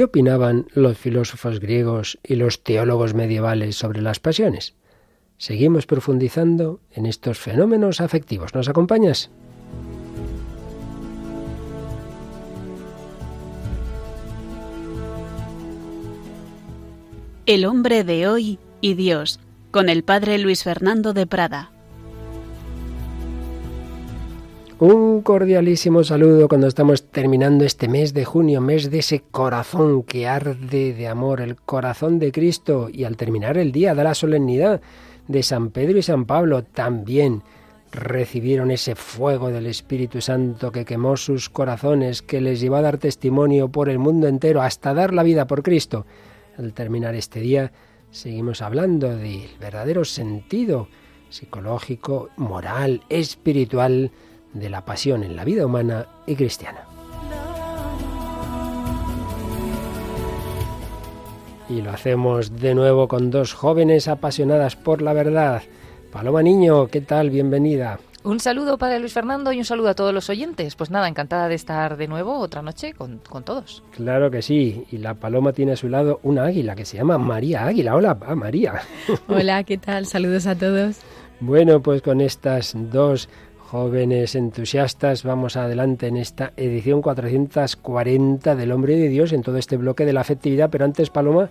¿Qué opinaban los filósofos griegos y los teólogos medievales sobre las pasiones? Seguimos profundizando en estos fenómenos afectivos. ¿Nos acompañas? El hombre de hoy y Dios, con el padre Luis Fernando de Prada. Un cordialísimo saludo cuando estamos terminando este mes de junio, mes de ese corazón que arde de amor, el corazón de Cristo, y al terminar el día de la solemnidad de San Pedro y San Pablo también recibieron ese fuego del Espíritu Santo que quemó sus corazones, que les llevó a dar testimonio por el mundo entero, hasta dar la vida por Cristo. Al terminar este día, seguimos hablando del verdadero sentido psicológico, moral, espiritual, de la pasión en la vida humana y cristiana. Y lo hacemos de nuevo con dos jóvenes apasionadas por la verdad. Paloma Niño, ¿qué tal? Bienvenida. Un saludo para Luis Fernando y un saludo a todos los oyentes. Pues nada, encantada de estar de nuevo otra noche con, con, todos. Claro que sí. Y la paloma tiene a su lado una águila que se llama María Águila. Hola, María. Hola, ¿qué tal? Saludos a todos. Bueno, pues con estas dos jóvenes entusiastas, vamos adelante en esta edición 440 del Hombre de Dios, en todo este bloque de la afectividad, pero antes, Paloma,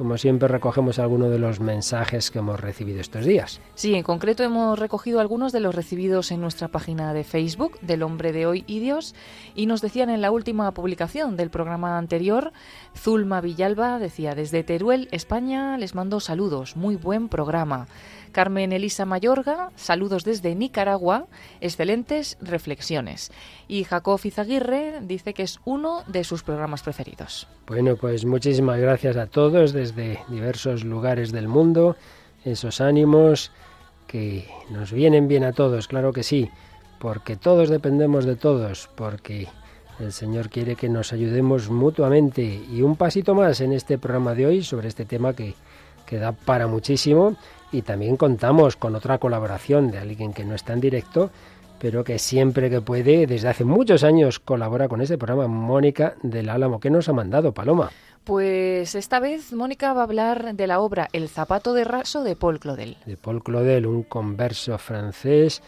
como siempre recogemos algunos de los mensajes que hemos recibido estos días. Sí, en concreto hemos recogido algunos de los recibidos en nuestra página de Facebook del Hombre de Hoy y Dios y nos decían en la última publicación del programa anterior, Zulma Villalba decía, desde Teruel, España, les mando saludos, muy buen programa. Carmen Elisa Mayorga, saludos desde Nicaragua, excelentes reflexiones. Y Jacob Izaguirre dice que es uno de sus programas preferidos. Bueno, pues muchísimas gracias a todos desde diversos lugares del mundo, esos ánimos que nos vienen bien a todos, claro que sí, porque todos dependemos de todos, porque el Señor quiere que nos ayudemos mutuamente. Y un pasito más en este programa de hoy sobre este tema que, que da para muchísimo y también contamos con otra colaboración de alguien que no está en directo, pero que siempre que puede, desde hace muchos años, colabora con este programa, Mónica del Álamo. ¿Qué nos ha mandado, Paloma? Pues esta vez Mónica va a hablar de la obra El zapato de raso de Paul Claudel. De Paul Claudel, un converso francés,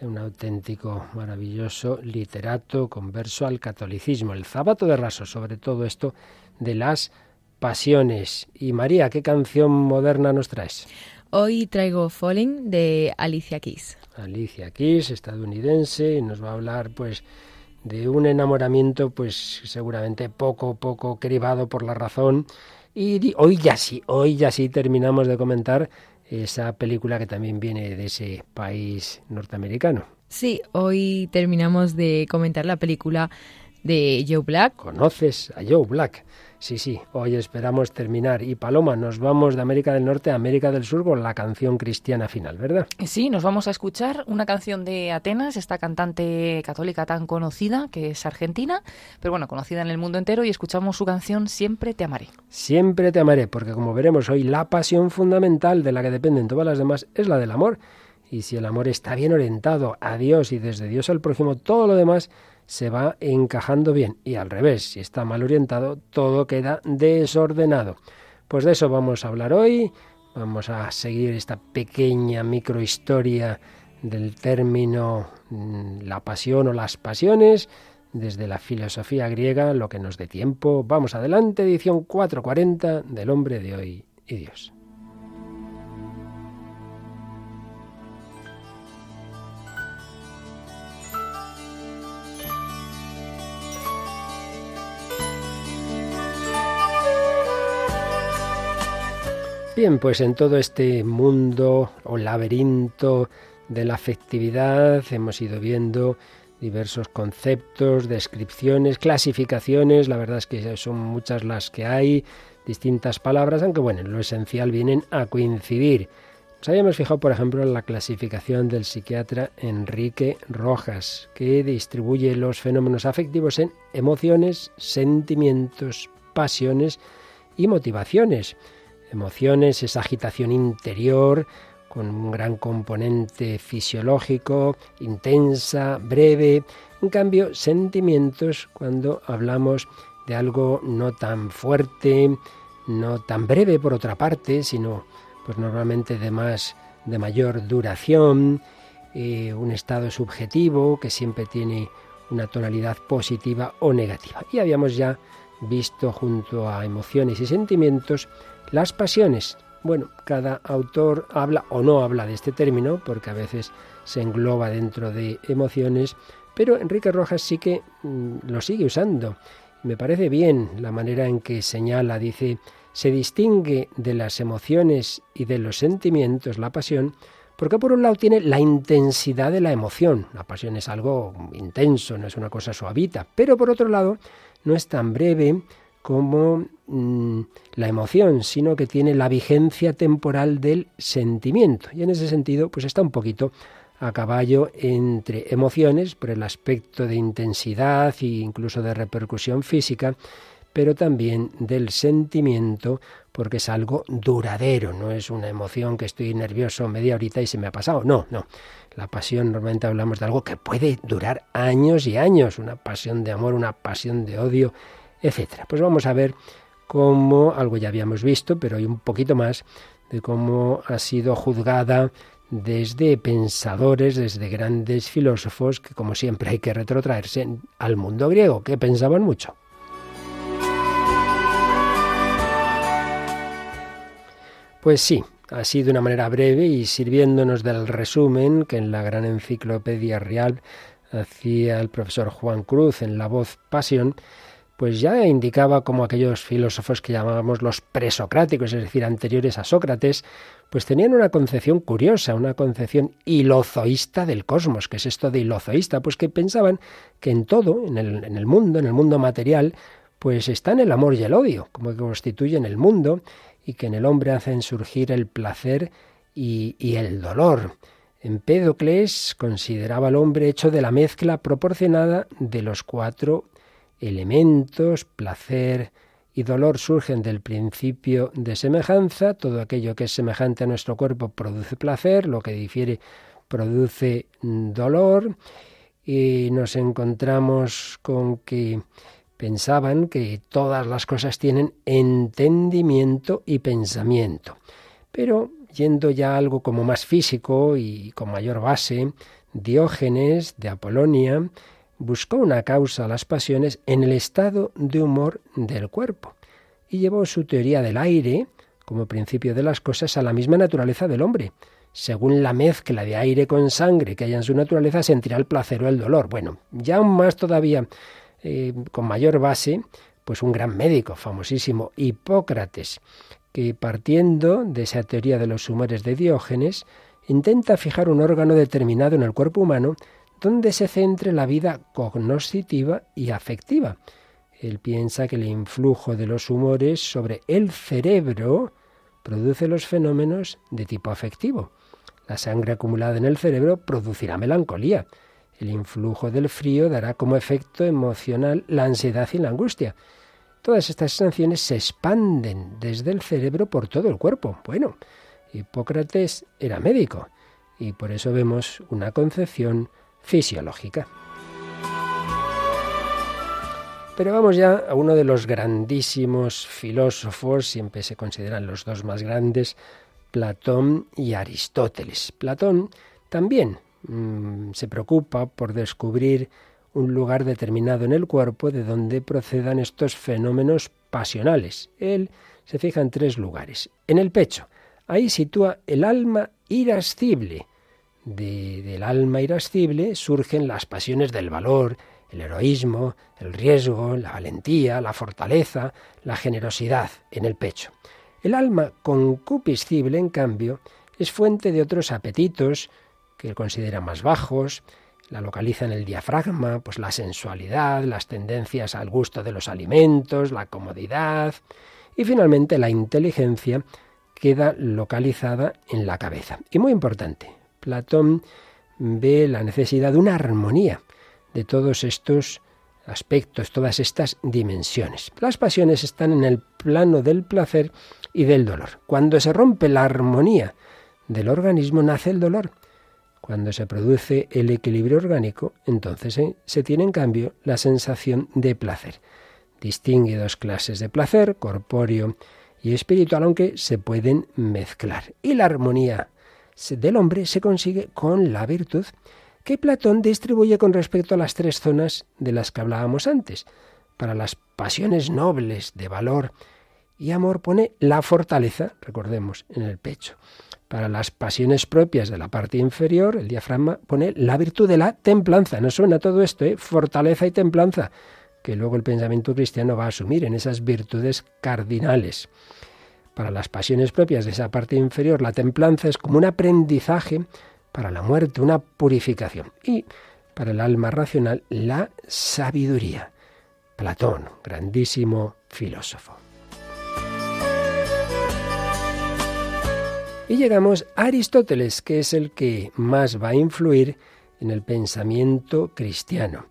un auténtico maravilloso literato converso al catolicismo. El zapato de raso, sobre todo esto de las pasiones. Y María, ¿qué canción moderna nos traes? Hoy traigo Falling de Alicia Keys. Alicia Keys, estadounidense, y nos va a hablar pues de un enamoramiento pues seguramente poco poco cribado por la razón y hoy ya sí, hoy ya sí terminamos de comentar esa película que también viene de ese país norteamericano. Sí, hoy terminamos de comentar la película de Joe Black. ¿Conoces a Joe Black? Sí, sí, hoy esperamos terminar. Y Paloma, nos vamos de América del Norte a América del Sur con la canción cristiana final, ¿verdad? Sí, nos vamos a escuchar una canción de Atenas, esta cantante católica tan conocida, que es argentina, pero bueno, conocida en el mundo entero, y escuchamos su canción Siempre te amaré. Siempre te amaré, porque como veremos hoy, la pasión fundamental de la que dependen todas las demás es la del amor. Y si el amor está bien orientado a Dios y desde Dios al prójimo, todo lo demás se va encajando bien y al revés, si está mal orientado, todo queda desordenado. Pues de eso vamos a hablar hoy, vamos a seguir esta pequeña microhistoria del término mm, la pasión o las pasiones desde la filosofía griega, lo que nos dé tiempo. Vamos adelante, edición 440 del hombre de hoy y Dios. Bien, pues en todo este mundo o laberinto de la afectividad hemos ido viendo diversos conceptos, descripciones, clasificaciones, la verdad es que son muchas las que hay, distintas palabras, aunque bueno, en lo esencial vienen a coincidir. Nos habíamos fijado, por ejemplo, en la clasificación del psiquiatra Enrique Rojas, que distribuye los fenómenos afectivos en emociones, sentimientos, pasiones y motivaciones emociones, esa agitación interior con un gran componente fisiológico, intensa, breve. En cambio, sentimientos, cuando hablamos de algo no tan fuerte, no tan breve por otra parte, sino pues normalmente de más de mayor duración, eh, un estado subjetivo que siempre tiene una tonalidad positiva o negativa. Y habíamos ya visto junto a emociones y sentimientos las pasiones. Bueno, cada autor habla o no habla de este término, porque a veces se engloba dentro de emociones, pero Enrique Rojas sí que mm, lo sigue usando. Me parece bien la manera en que señala, dice, se distingue de las emociones y de los sentimientos la pasión, porque por un lado tiene la intensidad de la emoción. La pasión es algo intenso, no es una cosa suavita, pero por otro lado no es tan breve como mm, la emoción, sino que tiene la vigencia temporal del sentimiento. Y en ese sentido, pues está un poquito a caballo entre emociones por el aspecto de intensidad e incluso de repercusión física, pero también del sentimiento porque es algo duradero, no es una emoción que estoy nervioso media horita y se me ha pasado, no, no. La pasión normalmente hablamos de algo que puede durar años y años, una pasión de amor, una pasión de odio, etcétera. Pues vamos a ver cómo algo ya habíamos visto, pero hay un poquito más de cómo ha sido juzgada desde pensadores, desde grandes filósofos, que como siempre hay que retrotraerse al mundo griego, que pensaban mucho. Pues sí, así de una manera breve y sirviéndonos del resumen que en la gran enciclopedia real hacía el profesor Juan Cruz en La Voz Pasión, pues ya indicaba como aquellos filósofos que llamábamos los presocráticos, es decir, anteriores a Sócrates, pues tenían una concepción curiosa, una concepción ilozoísta del cosmos. ¿Qué es esto de ilozoísta? Pues que pensaban que en todo, en el, en el mundo, en el mundo material, pues están el amor y el odio, como que constituyen el mundo y que en el hombre hacen surgir el placer y, y el dolor. Empédocles consideraba al hombre hecho de la mezcla proporcionada de los cuatro elementos, placer y dolor surgen del principio de semejanza, todo aquello que es semejante a nuestro cuerpo produce placer, lo que difiere produce dolor, y nos encontramos con que pensaban que todas las cosas tienen entendimiento y pensamiento. Pero yendo ya a algo como más físico y con mayor base, Diógenes de Apolonia buscó una causa a las pasiones en el estado de humor del cuerpo y llevó su teoría del aire como principio de las cosas a la misma naturaleza del hombre. Según la mezcla de aire con sangre que haya en su naturaleza, sentirá el placer o el dolor. Bueno, ya aún más todavía, eh, con mayor base, pues un gran médico famosísimo, Hipócrates, que partiendo de esa teoría de los humores de Diógenes, intenta fijar un órgano determinado en el cuerpo humano donde se centre la vida cognoscitiva y afectiva. Él piensa que el influjo de los humores sobre el cerebro produce los fenómenos de tipo afectivo. La sangre acumulada en el cerebro producirá melancolía. El influjo del frío dará como efecto emocional la ansiedad y la angustia. Todas estas sensaciones se expanden desde el cerebro por todo el cuerpo. Bueno, Hipócrates era médico y por eso vemos una concepción fisiológica. Pero vamos ya a uno de los grandísimos filósofos, siempre se consideran los dos más grandes, Platón y Aristóteles. Platón también mm, se preocupa por descubrir un lugar determinado en el cuerpo de donde procedan estos fenómenos pasionales. Él se fija en tres lugares. En el pecho, ahí sitúa el alma irascible, del alma irascible surgen las pasiones del valor, el heroísmo, el riesgo, la valentía, la fortaleza, la generosidad en el pecho. El alma concupiscible, en cambio, es fuente de otros apetitos que él considera más bajos, la localiza en el diafragma, pues la sensualidad, las tendencias al gusto de los alimentos, la comodidad y finalmente la inteligencia queda localizada en la cabeza. Y muy importante, Platón ve la necesidad de una armonía de todos estos aspectos, todas estas dimensiones. Las pasiones están en el plano del placer y del dolor. Cuando se rompe la armonía del organismo nace el dolor. Cuando se produce el equilibrio orgánico, entonces se tiene en cambio la sensación de placer. distingue dos clases de placer, corpóreo y espiritual, aunque se pueden mezclar. Y la armonía del hombre se consigue con la virtud que Platón distribuye con respecto a las tres zonas de las que hablábamos antes. Para las pasiones nobles de valor y amor pone la fortaleza, recordemos, en el pecho. Para las pasiones propias de la parte inferior, el diafragma pone la virtud de la templanza. No suena todo esto, ¿eh? Fortaleza y templanza, que luego el pensamiento cristiano va a asumir en esas virtudes cardinales. Para las pasiones propias de esa parte inferior, la templanza es como un aprendizaje para la muerte, una purificación. Y para el alma racional, la sabiduría. Platón, grandísimo filósofo. Y llegamos a Aristóteles, que es el que más va a influir en el pensamiento cristiano.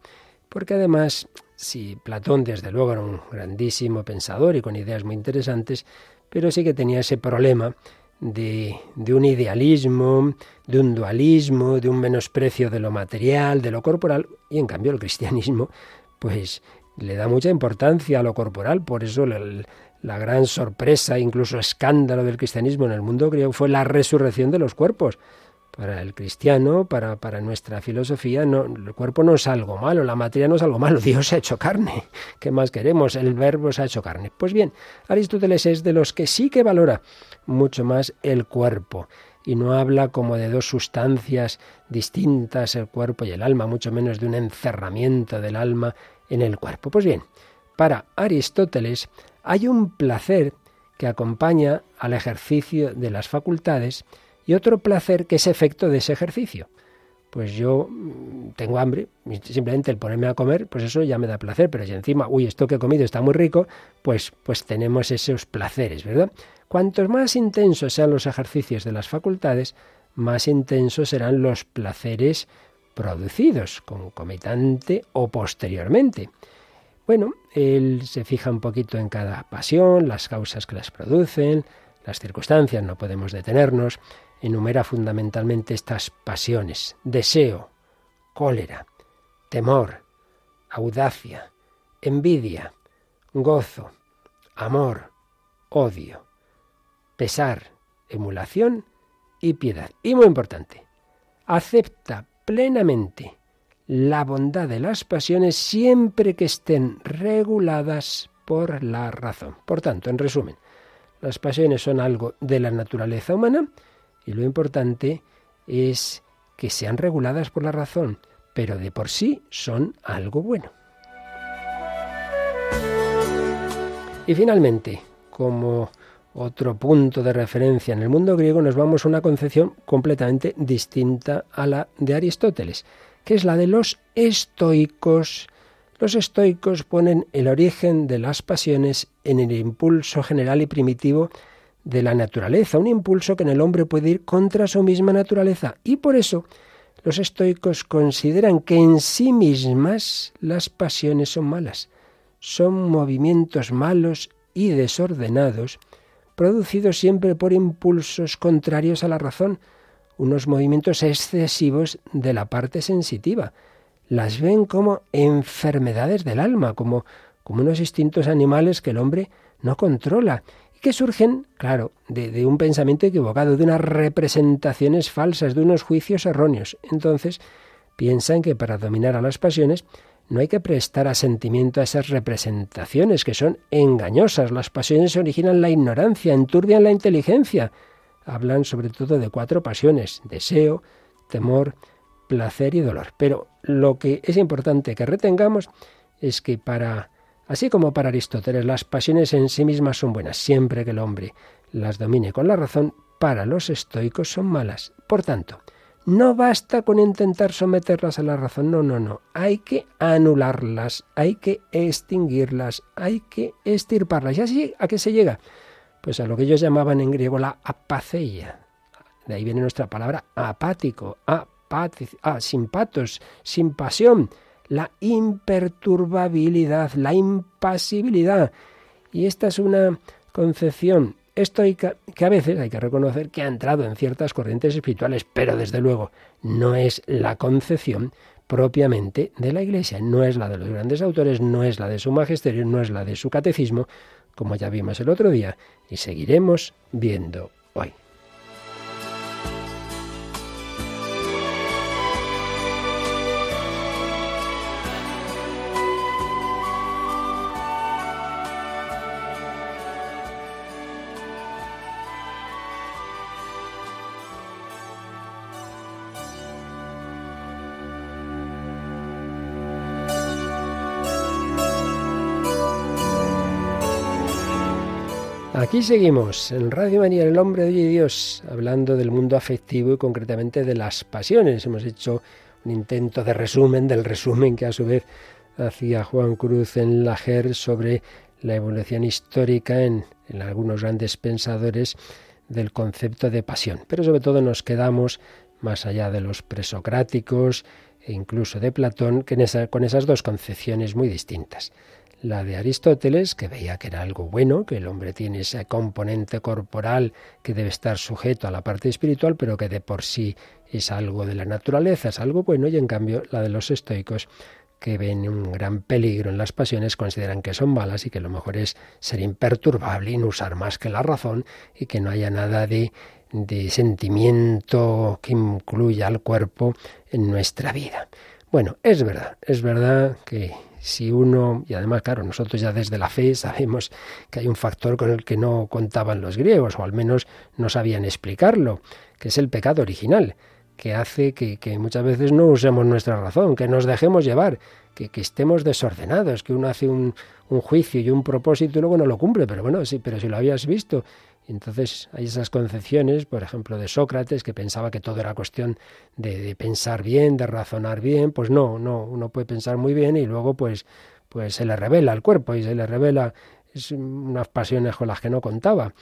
Porque además, si Platón desde luego era un grandísimo pensador y con ideas muy interesantes, pero sí que tenía ese problema de, un idealismo, de un dualismo, de un menosprecio de lo material, de lo corporal, y en cambio el cristianismo, pues le da mucha importancia a lo corporal, por eso la gran sorpresa, incluso escándalo del cristianismo en el mundo griego fue la resurrección de los cuerpos. Para el cristiano, para, para nuestra filosofía, no, el cuerpo no es algo malo, la materia no es algo malo, Dios se ha hecho carne. ¿Qué más queremos? El verbo se ha hecho carne. Pues bien, Aristóteles es de los que sí que valora mucho más el cuerpo y no habla como de dos sustancias distintas, el cuerpo y el alma, mucho menos de un encerramiento del alma en el cuerpo. Pues bien, para Aristóteles, hay un placer que acompaña al ejercicio de las facultades y otro placer que es efecto de ese ejercicio. Pues yo mm, tengo hambre, simplemente el ponerme a comer, pues eso ya me da placer, pero si encima, uy, esto que he comido está muy rico, pues, pues tenemos esos placeres, ¿verdad? Cuantos más intensos sean los ejercicios de las facultades, más intensos serán los placeres producidos, concomitante o posteriormente. Bueno, él se fija un poquito en cada pasión, las causas que las producen, las circunstancias, no podemos detenernos, enumera fundamentalmente estas pasiones, deseo, cólera, temor, audacia, envidia, gozo, amor, odio, pesar, emulación y piedad. Y muy importante, acepta plenamente la bondad de las pasiones siempre que estén reguladas por la razón. Por tanto, en resumen, las pasiones son algo de la naturaleza humana y lo importante es que sean reguladas por la razón, pero de por sí son algo bueno. Y finalmente, como otro punto de referencia en el mundo griego, nos vamos a una concepción completamente distinta a la de Aristóteles que es la de los estoicos. Los estoicos ponen el origen de las pasiones en el impulso general y primitivo de la naturaleza, un impulso que en el hombre puede ir contra su misma naturaleza. Y por eso los estoicos consideran que en sí mismas las pasiones son malas, son movimientos malos y desordenados, producidos siempre por impulsos contrarios a la razón, unos movimientos excesivos de la parte sensitiva. Las ven como enfermedades del alma, como, como unos instintos animales que el hombre no controla que surgen, claro, de, un pensamiento equivocado, de unas representaciones falsas, de unos juicios erróneos. Entonces, piensan que para dominar a las pasiones no hay que prestar asentimiento a esas representaciones que son engañosas. Las pasiones originan la ignorancia, enturbian la inteligencia, hablan sobre todo de cuatro pasiones, deseo, temor, placer y dolor. Pero lo que es importante que retengamos es que para, así como para Aristóteles, las pasiones en sí mismas son buenas, siempre que el hombre las domine con la razón, para los estoicos son malas. Por tanto, no basta con intentar someterlas a la razón, no, no, no. Hay que anularlas, hay que extinguirlas, hay que estirparlas. ¿Y así a qué se llega? pues a lo que ellos llamaban en griego la apaceia. De ahí viene nuestra palabra apático, ah, sin patos, sin pasión, la imperturbabilidad, la impasibilidad. Y esta es una concepción estoica que a veces hay que reconocer que ha entrado en ciertas corrientes espirituales, pero desde luego no es la concepción propiamente de la Iglesia. No es la de los grandes autores, no es la de su magisterio, no es la de su catecismo, como ya vimos el otro día y seguiremos viendo hoy. Aquí seguimos en Radio María, el hombre de Dios, hablando del mundo afectivo y concretamente de las pasiones. Hemos hecho un intento de resumen del resumen que a su vez hacía Juan Cruz en la GER sobre la evolución histórica en, en algunos grandes pensadores del concepto de pasión. Pero sobre todo nos quedamos más allá de los presocráticos e incluso de Platón, que con esas dos concepciones muy distintas la de Aristóteles, que veía que era algo bueno, que el hombre tiene ese componente corporal que debe estar sujeto a la parte espiritual, pero que de por sí es algo de la naturaleza, es algo bueno, y en cambio la de los estoicos, que ven un gran peligro en las pasiones, consideran que son malas y que lo mejor es ser imperturbable y no usar más que la razón y que no haya nada de, de sentimiento que incluya al cuerpo en nuestra vida. Bueno, es verdad, es verdad que si uno, y además, claro, nosotros ya desde la fe sabemos que hay un factor con el que no contaban los griegos, o al menos no sabían explicarlo, que es el pecado original, que hace que, muchas veces no usemos nuestra razón, que nos dejemos llevar, que, estemos desordenados, que uno hace un, un, juicio y un propósito y luego no lo cumple, pero bueno, sí, pero si lo habías visto entonces hay esas concepciones, por ejemplo, de Sócrates, que pensaba que todo era cuestión de, pensar bien, de razonar bien. Pues no, no, uno puede pensar muy bien y luego pues, pues se le revela el cuerpo y se le revela unas pasiones con las que no contaba.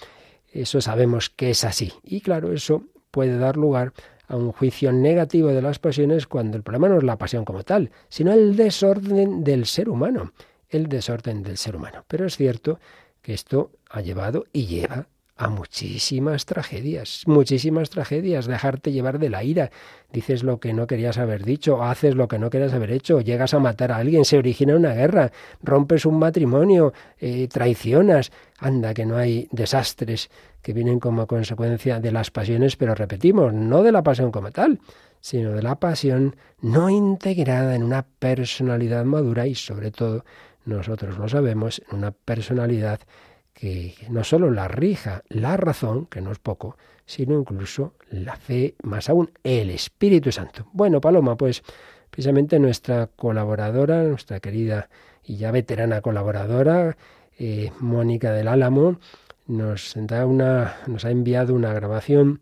Eso sabemos que es así. Y claro, eso puede dar lugar a un juicio negativo de las pasiones cuando el problema no es la pasión como tal, sino el desorden del ser humano. El desorden del ser humano. Pero es cierto que esto ha llevado y lleva a muchísimas tragedias, muchísimas tragedias, dejarte llevar de la ira, dices lo que no querías haber dicho, haces lo que no querías haber hecho, llegas a matar a alguien, se origina una guerra, rompes un matrimonio, eh, traicionas, anda que no hay desastres que vienen como consecuencia de las pasiones, pero repetimos, no de la pasión como tal, sino de la pasión no integrada en una personalidad madura y sobre todo, nosotros lo sabemos, en una personalidad que no solo la rija la razón, que no es poco, sino incluso la fe, más aún el Espíritu Santo. Bueno, Paloma, pues precisamente nuestra colaboradora, nuestra querida y ya veterana colaboradora, eh, Mónica del Álamo, nos, ha enviado una grabación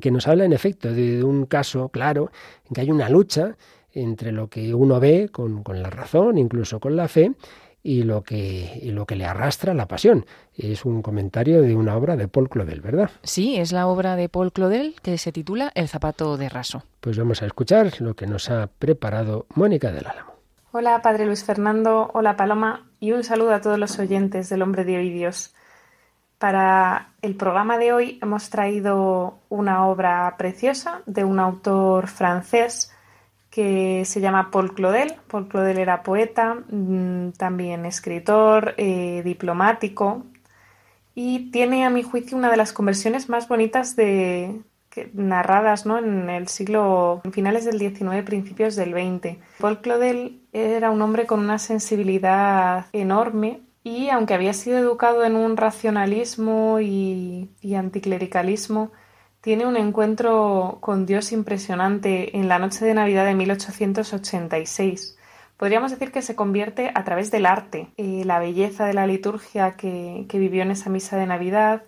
que nos habla en efecto de un caso claro en que hay una lucha entre lo que uno ve con, con la razón, incluso con la fe, y lo que, lo que le arrastra la pasión. Es un comentario de una obra de Paul Claudel, ¿verdad? Sí, es la obra de Paul Claudel que se titula El zapato de raso. Pues vamos a escuchar lo que nos ha preparado Mónica del Álamo. Hola, Padre Luis Fernando, hola Paloma y un saludo a todos los oyentes del Hombre de Hoy Dios. Para el programa de hoy hemos traído una obra preciosa de un autor francés que se llama Paul Claudel. Paul Claudel era poeta, mm, también escritor, eh, diplomático y tiene a mi juicio una de las conversiones más bonitas de, narradas ¿no? en el siglo finales del XIX, principios del XX. Paul Claudel era un hombre con una sensibilidad enorme y aunque había sido educado en un racionalismo y anticlericalismo, tiene un encuentro con Dios impresionante en la noche de Navidad de 1886. Podríamos decir que se convierte a través del arte, eh, la belleza de la liturgia que, vivió en esa misa de Navidad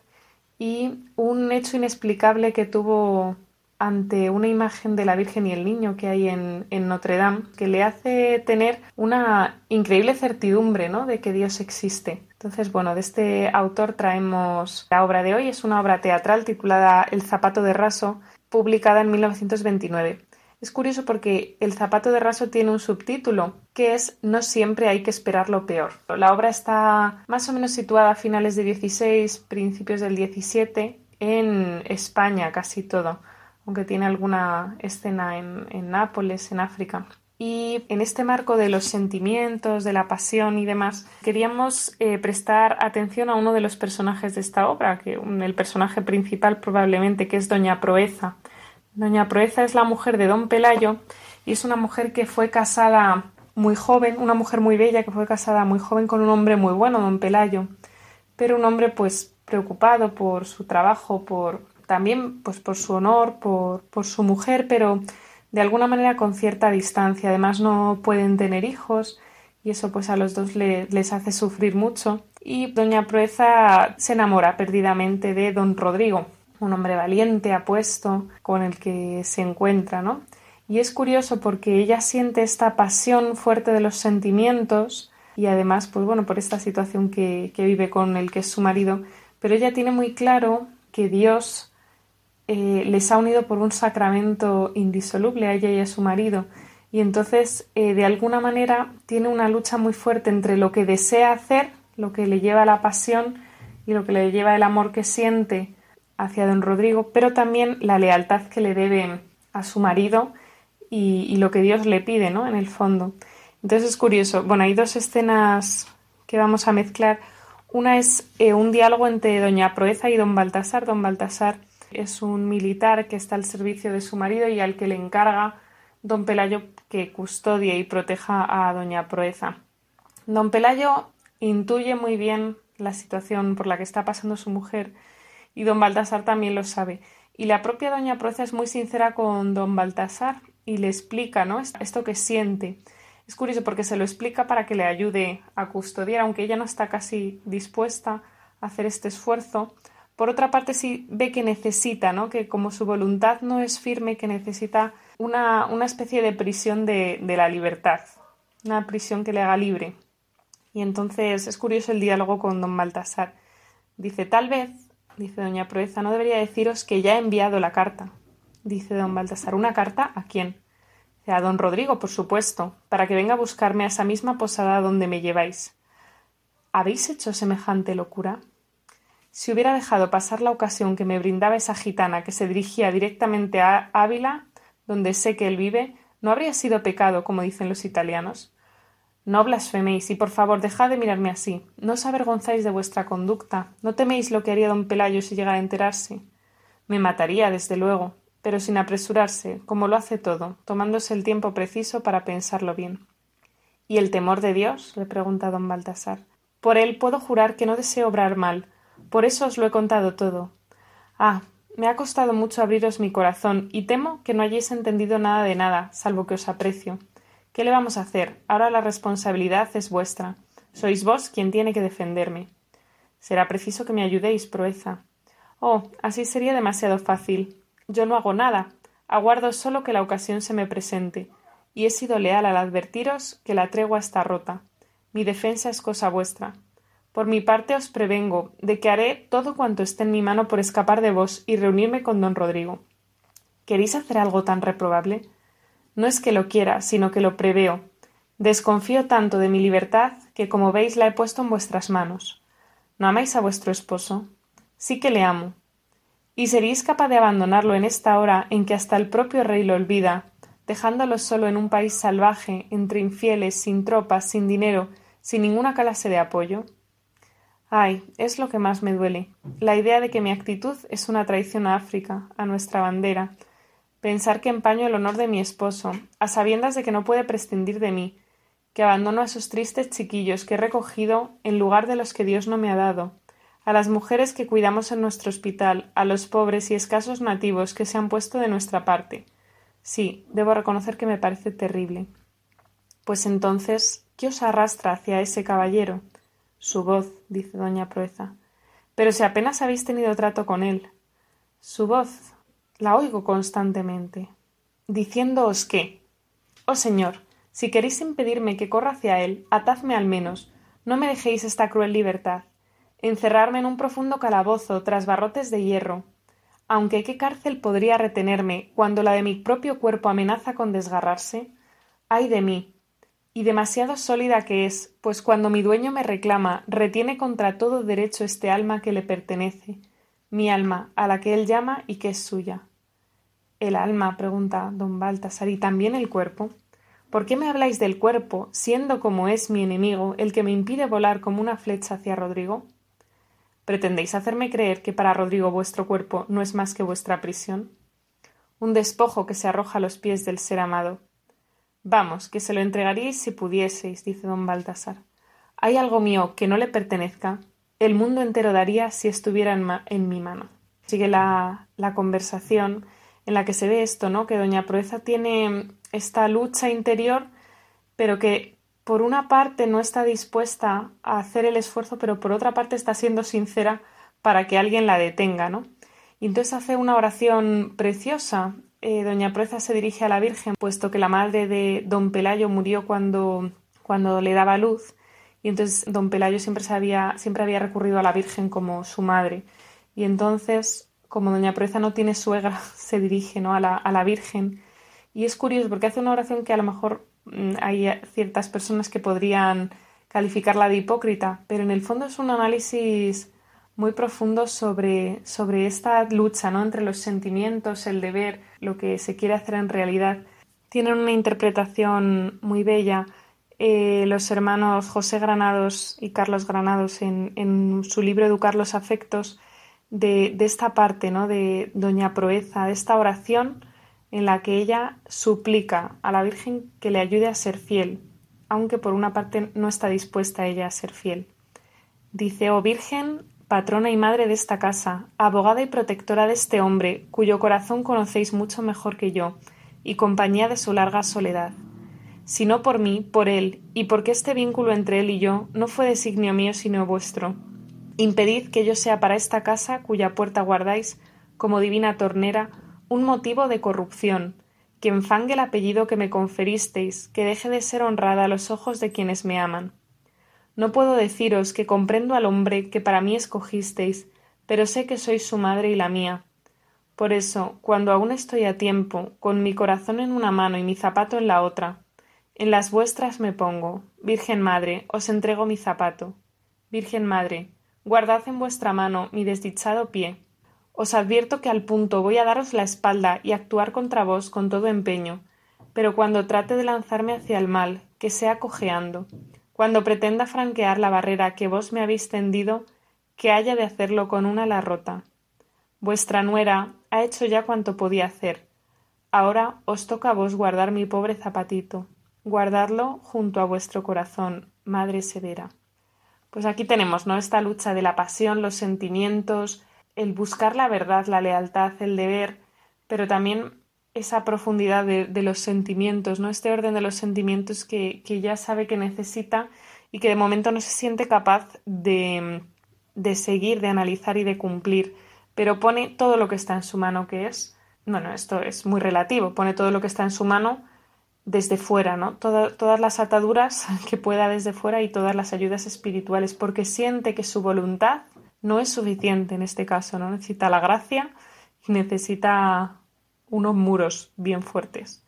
y un hecho inexplicable que tuvo ante una imagen de la Virgen y el Niño que hay en, Notre Dame, que le hace tener una increíble certidumbre ¿no? de que Dios existe. Entonces, bueno, de este autor traemos la obra de hoy, es una obra teatral titulada El zapato de raso, publicada en 1929. Es curioso porque El zapato de raso tiene un subtítulo que es No siempre hay que esperar lo peor. La obra está más o menos situada a finales del 16, principios del 17, en España casi todo aunque tiene alguna escena en, Nápoles, en África. Y en este marco de los sentimientos, de la pasión y demás, queríamos eh, prestar atención a uno de los personajes de esta obra, que el personaje principal probablemente, que es Doña Proeza. Doña Proeza es la mujer de Don Pelayo y es una mujer que fue casada muy joven, una mujer muy bella que fue casada muy joven con un hombre muy bueno, Don Pelayo, pero un hombre pues preocupado por su trabajo, por también pues por su honor, por, por su mujer, pero de alguna manera con cierta distancia. Además no pueden tener hijos y eso pues a los dos les hace sufrir mucho. Y doña Proeza se enamora perdidamente de don Rodrigo, un hombre valiente, apuesto, con el que se encuentra, ¿no? Y es curioso porque ella siente esta pasión fuerte de los sentimientos y además, pues bueno, por esta situación que, que vive con el que es su marido, pero ella tiene muy claro que Dios eh, les ha unido por un sacramento indisoluble a ella y a su marido. Y entonces, eh, de alguna manera, tiene una lucha muy fuerte entre lo que desea hacer, lo que le lleva la pasión y lo que le lleva el amor que siente hacia don Rodrigo, pero también la lealtad que le debe a su marido y, lo que Dios le pide, ¿no? En el fondo. Entonces es curioso. Bueno, hay dos escenas que vamos a mezclar. Una es eh, un diálogo entre doña Proeza y don Baltasar. Don Baltasar es un militar que está al servicio de su marido y al que le encarga don Pelayo que custodie y proteja a doña Proeza. Don Pelayo intuye muy bien la situación por la que está pasando su mujer y don Baltasar también lo sabe. Y la propia doña Proeza es muy sincera con don Baltasar y le explica ¿no? esto que siente. Es curioso porque se lo explica para que le ayude a custodiar, aunque ella no está casi dispuesta a hacer este esfuerzo, por otra parte, sí ve que necesita, ¿no? que como su voluntad no es firme, que necesita una, una especie de prisión de, de la libertad, una prisión que le haga libre. Y entonces es curioso el diálogo con don Baltasar. Dice, tal vez, dice doña Proeza, no debería deciros que ya he enviado la carta. Dice don Baltasar, ¿una carta? ¿A quién? A don Rodrigo, por supuesto, para que venga a buscarme a esa misma posada donde me lleváis. ¿Habéis hecho semejante locura? Si hubiera dejado pasar la ocasión que me brindaba esa gitana que se dirigía directamente a Ávila, donde sé que él vive, no habría sido pecado, como dicen los italianos. No blasfeméis y por favor dejad de mirarme así. No os avergonzáis de vuestra conducta. No teméis lo que haría don Pelayo si llegara a enterarse. Me mataría, desde luego, pero sin apresurarse, como lo hace todo, tomándose el tiempo preciso para pensarlo bien. ¿Y el temor de Dios? le pregunta don Baltasar. Por él puedo jurar que no deseo obrar mal, por eso os lo he contado todo. Ah, me ha costado mucho abriros mi corazón y temo que no hayáis entendido nada de nada, salvo que os aprecio. ¿Qué le vamos a hacer? Ahora la responsabilidad es vuestra. Sois vos quien tiene que defenderme. Será preciso que me ayudéis, proeza. Oh, así sería demasiado fácil. Yo no hago nada. Aguardo solo que la ocasión se me presente. Y he sido leal al advertiros que la tregua está rota. Mi defensa es cosa vuestra. Por mi parte os prevengo de que haré todo cuanto esté en mi mano por escapar de vos y reunirme con don Rodrigo. ¿Queréis hacer algo tan reprobable? No es que lo quiera, sino que lo preveo. Desconfío tanto de mi libertad que, como veis, la he puesto en vuestras manos. ¿No amáis a vuestro esposo? Sí que le amo. ¿Y seréis capaz de abandonarlo en esta hora en que hasta el propio rey lo olvida, dejándolo solo en un país salvaje, entre infieles, sin tropas, sin dinero, sin ninguna clase de apoyo? Ay, es lo que más me duele. La idea de que mi actitud es una traición a África, a nuestra bandera. Pensar que empaño el honor de mi esposo, a sabiendas de que no puede prescindir de mí, que abandono a esos tristes chiquillos que he recogido en lugar de los que Dios no me ha dado, a las mujeres que cuidamos en nuestro hospital, a los pobres y escasos nativos que se han puesto de nuestra parte. Sí, debo reconocer que me parece terrible. Pues entonces, ¿qué os arrastra hacia ese caballero? Su voz, dice doña Proeza. Pero si apenas habéis tenido trato con él. Su voz la oigo constantemente, diciéndoos que Oh señor, si queréis impedirme que corra hacia él, atadme al menos, no me dejéis esta cruel libertad, encerrarme en un profundo calabozo tras barrotes de hierro, aunque qué cárcel podría retenerme cuando la de mi propio cuerpo amenaza con desgarrarse. ay de mí, y demasiado sólida que es, pues cuando mi dueño me reclama, retiene contra todo derecho este alma que le pertenece, mi alma, a la que él llama y que es suya. ¿El alma? pregunta don Baltasar, ¿y también el cuerpo? ¿Por qué me habláis del cuerpo, siendo como es mi enemigo el que me impide volar como una flecha hacia Rodrigo? ¿Pretendéis hacerme creer que para Rodrigo vuestro cuerpo no es más que vuestra prisión? Un despojo que se arroja a los pies del ser amado. Vamos, que se lo entregaríais si pudieseis, dice don Baltasar. ¿Hay algo mío que no le pertenezca? El mundo entero daría si estuviera en, mi mano. Sigue la, la conversación en la que se ve esto, ¿no? Que doña Proeza tiene esta lucha interior, pero que por una parte no está dispuesta a hacer el esfuerzo, pero por otra parte está siendo sincera para que alguien la detenga, ¿no? Y entonces hace una oración preciosa. Eh, doña Proeza se dirige a la Virgen, puesto que la madre de don Pelayo murió cuando, cuando le daba luz, y entonces don Pelayo siempre, había, siempre había recurrido a la Virgen como su madre. Y entonces, como doña Proeza no tiene suegra, se dirige ¿no? a, la, a la Virgen y es curioso porque hace una oración que a lo mejor mm, hay ciertas personas que podrían calificarla de hipócrita, pero en el fondo es un análisis muy profundo sobre, sobre esta lucha ¿no? entre los sentimientos, el deber, lo que se quiere hacer en realidad. Tienen una interpretación muy bella. Eh, los hermanos José Granados y Carlos Granados en, en su libro Educar los afectos de, de esta parte ¿no? de Doña Proeza, de esta oración en la que ella suplica a la Virgen que le ayude a ser fiel, aunque por una parte no está dispuesta ella a ser fiel. Dice, oh Virgen, patrona y madre de esta casa, abogada y protectora de este hombre, cuyo corazón conocéis mucho mejor que yo, y compañía de su larga soledad. Si no por mí, por él, y porque este vínculo entre él y yo no fue designio mío sino vuestro. Impedid que yo sea para esta casa, cuya puerta guardáis, como divina tornera, un motivo de corrupción, que enfangue el apellido que me conferisteis, que deje de ser honrada a los ojos de quienes me aman. No puedo deciros que comprendo al hombre que para mí escogisteis, pero sé que sois su madre y la mía. Por eso, cuando aún estoy a tiempo, con mi corazón en una mano y mi zapato en la otra, en las vuestras me pongo, Virgen Madre, os entrego mi zapato. Virgen Madre, guardad en vuestra mano mi desdichado pie, os advierto que al punto voy a daros la espalda y actuar contra vos con todo empeño, pero cuando trate de lanzarme hacia el mal, que sea cojeando, cuando pretenda franquear la barrera que vos me habéis tendido, que haya de hacerlo con una ala rota. Vuestra nuera ha hecho ya cuanto podía hacer. Ahora os toca a vos guardar mi pobre zapatito, guardarlo junto a vuestro corazón, Madre severa. Pues aquí tenemos, ¿no? Esta lucha de la pasión, los sentimientos, el buscar la verdad, la lealtad, el deber, pero también esa profundidad de, los sentimientos, ¿no? Este orden de los sentimientos que, que ya sabe que necesita y que de momento no se siente capaz de, de seguir, de analizar y de cumplir, pero pone todo lo que está en su mano, que es, bueno, esto es muy relativo, pone todo lo que está en su mano desde fuera, ¿no? todas las ataduras que pueda desde fuera y todas las ayudas espirituales, porque siente que su voluntad no es suficiente en este caso, ¿no? Necesita la gracia y necesita unos muros bien fuertes.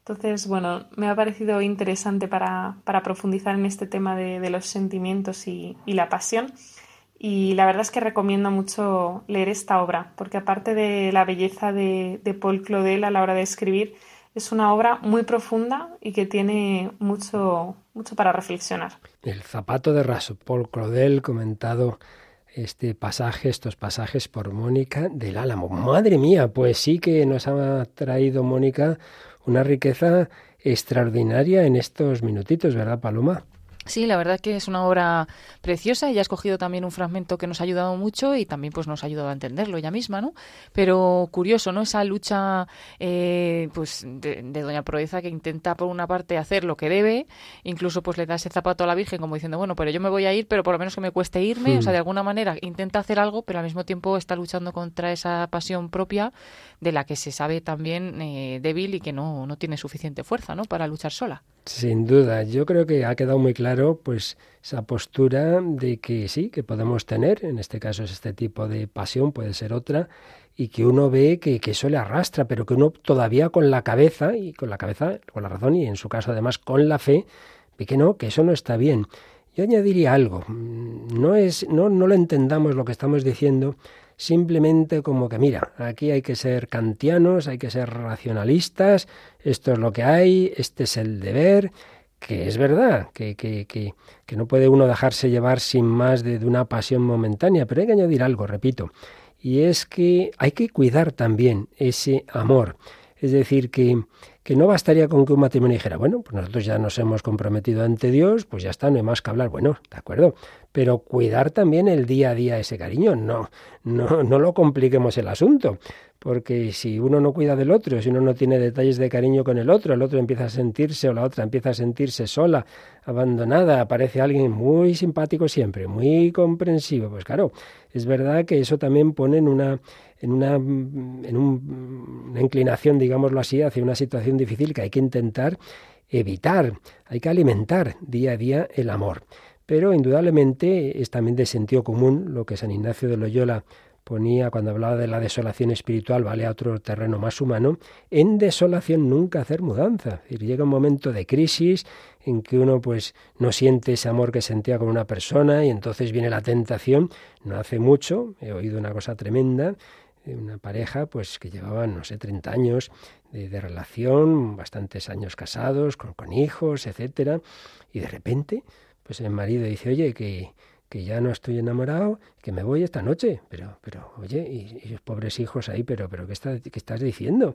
Entonces, bueno, me ha parecido interesante para, profundizar en este tema de, los sentimientos y, la pasión. Y la verdad es que recomiendo mucho leer esta obra, porque aparte de la belleza de, de Paul Claudel a la hora de escribir, es una obra muy profunda y que tiene mucho, mucho para reflexionar. El zapato de raso, Paul Claudel, comentado este pasaje, estos pasajes por Mónica del Álamo. Madre mía, pues sí que nos ha traído Mónica una riqueza extraordinaria en estos minutitos, ¿verdad, Paloma? Sí, la verdad que es una obra preciosa. Ella ha escogido también un fragmento que nos ha ayudado mucho y también pues nos ha ayudado a entenderlo ella misma, ¿no? Pero curioso, ¿no? Esa lucha eh, pues de, Doña Proeza que intenta por una parte hacer lo que debe, incluso pues le da ese zapato a la Virgen como diciendo, bueno, pero yo me voy a ir, pero por lo menos que me cueste irme. O sea, de hmm. alguna manera intenta hacer algo, pero al mismo tiempo está luchando contra esa pasión propia de la que se sabe también eh, débil y que no, no tiene suficiente fuerza, ¿no? Para luchar sola. Sin duda, yo creo que ha quedado muy claro pues esa postura de que sí, que podemos tener, en este caso es este tipo de pasión, puede ser otra, y que uno ve que, que eso le arrastra, pero que uno todavía con la cabeza, y con la cabeza, con la razón, y en su caso además con la fe, ve que no, que eso no está bien. Yo añadiría algo. No, es, no, no lo entendamos lo que estamos diciendo simplemente como que, mira, aquí hay que ser kantianos, hay que ser racionalistas, esto es lo que hay, este es el deber, que es verdad, que, que, que, que no puede uno dejarse llevar sin más de, de una pasión momentánea, pero hay que añadir algo, repito, y es que hay que cuidar también ese amor. Es decir, que, que no bastaría con que un matrimonio dijera, bueno, pues nosotros ya nos hemos comprometido ante Dios, pues ya está, no hay más que hablar. Bueno, de acuerdo, pero cuidar también el día a día ese cariño, no, no, no lo compliquemos el asunto, porque si uno no cuida del otro, si uno no tiene detalles de cariño con el otro, el otro empieza a sentirse o la otra empieza a sentirse sola, abandonada, aparece alguien muy simpático siempre, muy comprensivo, pues claro, es verdad que eso también pone en una en una, en un, una inclinación, digámoslo así, hacia una situación difícil que hay que intentar evitar, hay que alimentar día a día el amor. Pero indudablemente es también de sentido común lo que San Ignacio de Loyola ponía cuando hablaba de la desolación espiritual, vale a otro terreno más humano, en desolación nunca hacer mudanza. Decir, llega un momento de crisis en que uno pues no siente ese amor que sentía con una persona y entonces viene la tentación. No hace mucho, he oído una cosa tremenda, una pareja pues que llevaban, no sé, 30 años de, relación, bastantes años casados, con, con, hijos, etcétera, y de repente, pues el marido dice, oye, que, que ya no estoy enamorado, que me voy esta noche, pero, pero, oye, y, y los pobres hijos ahí, pero, pero, ¿qué, está, qué estás diciendo?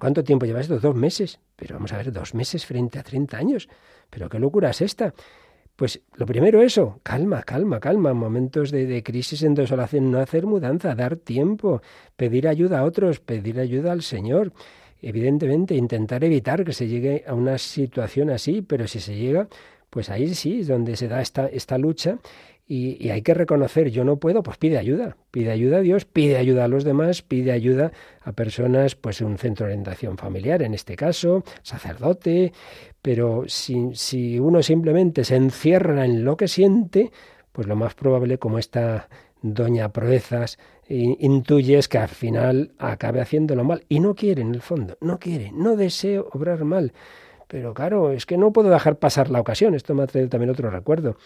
¿Cuánto tiempo llevas esto? Dos meses, pero vamos a ver, dos meses frente a 30 años, pero qué locura es esta. Pues lo primero eso, calma, calma, calma, momentos de, de, crisis en desolación, no hacer mudanza, dar tiempo, pedir ayuda a otros, pedir ayuda al Señor. Evidentemente, intentar evitar que se llegue a una situación así, pero si se llega, pues ahí sí es donde se da esta, esta lucha y, y, hay que reconocer, yo no puedo, pues pide ayuda, pide ayuda a Dios, pide ayuda a los demás, pide ayuda a personas, pues un centro de orientación familiar, en este caso, sacerdote, pero si, si uno simplemente se encierra en lo que siente, pues lo más probable, como esta doña Proezas intuye es que al final acabe haciéndolo mal. Y no quiere, en el fondo, no quiere, no deseo obrar mal. Pero claro, es que no puedo dejar pasar la ocasión. Esto me ha traído también otro recuerdo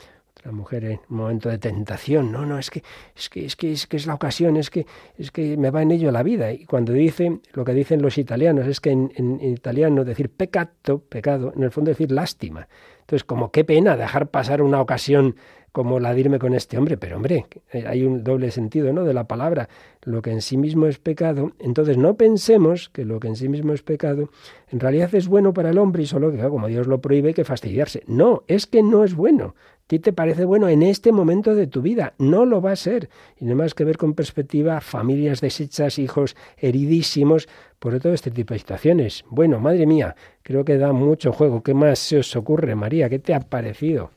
la mujer en un momento de tentación. No, no, es que es que es que es que es la ocasión, es que es que me va en ello la vida. Y cuando dice lo que dicen los italianos es que en, italiano decir pecado, pecado, en el fondo decir lástima. Entonces, como qué pena dejar pasar una ocasión como la de irme con este hombre, pero hombre, hay un doble sentido, ¿no? de la palabra, lo que en sí mismo es pecado, entonces no pensemos que lo que en sí mismo es pecado en realidad es bueno para el hombre y solo que como Dios lo prohíbe que fastidiarse. No, es que no es bueno ti te parece bueno en este momento de tu vida, no lo va a ser. Y no más que ver con perspectiva, familias deshechas, hijos heridísimos, por todo este tipo de situaciones. Bueno, madre mía, creo que da mucho juego. ¿Qué más se os ocurre, María? ¿Qué te ha parecido?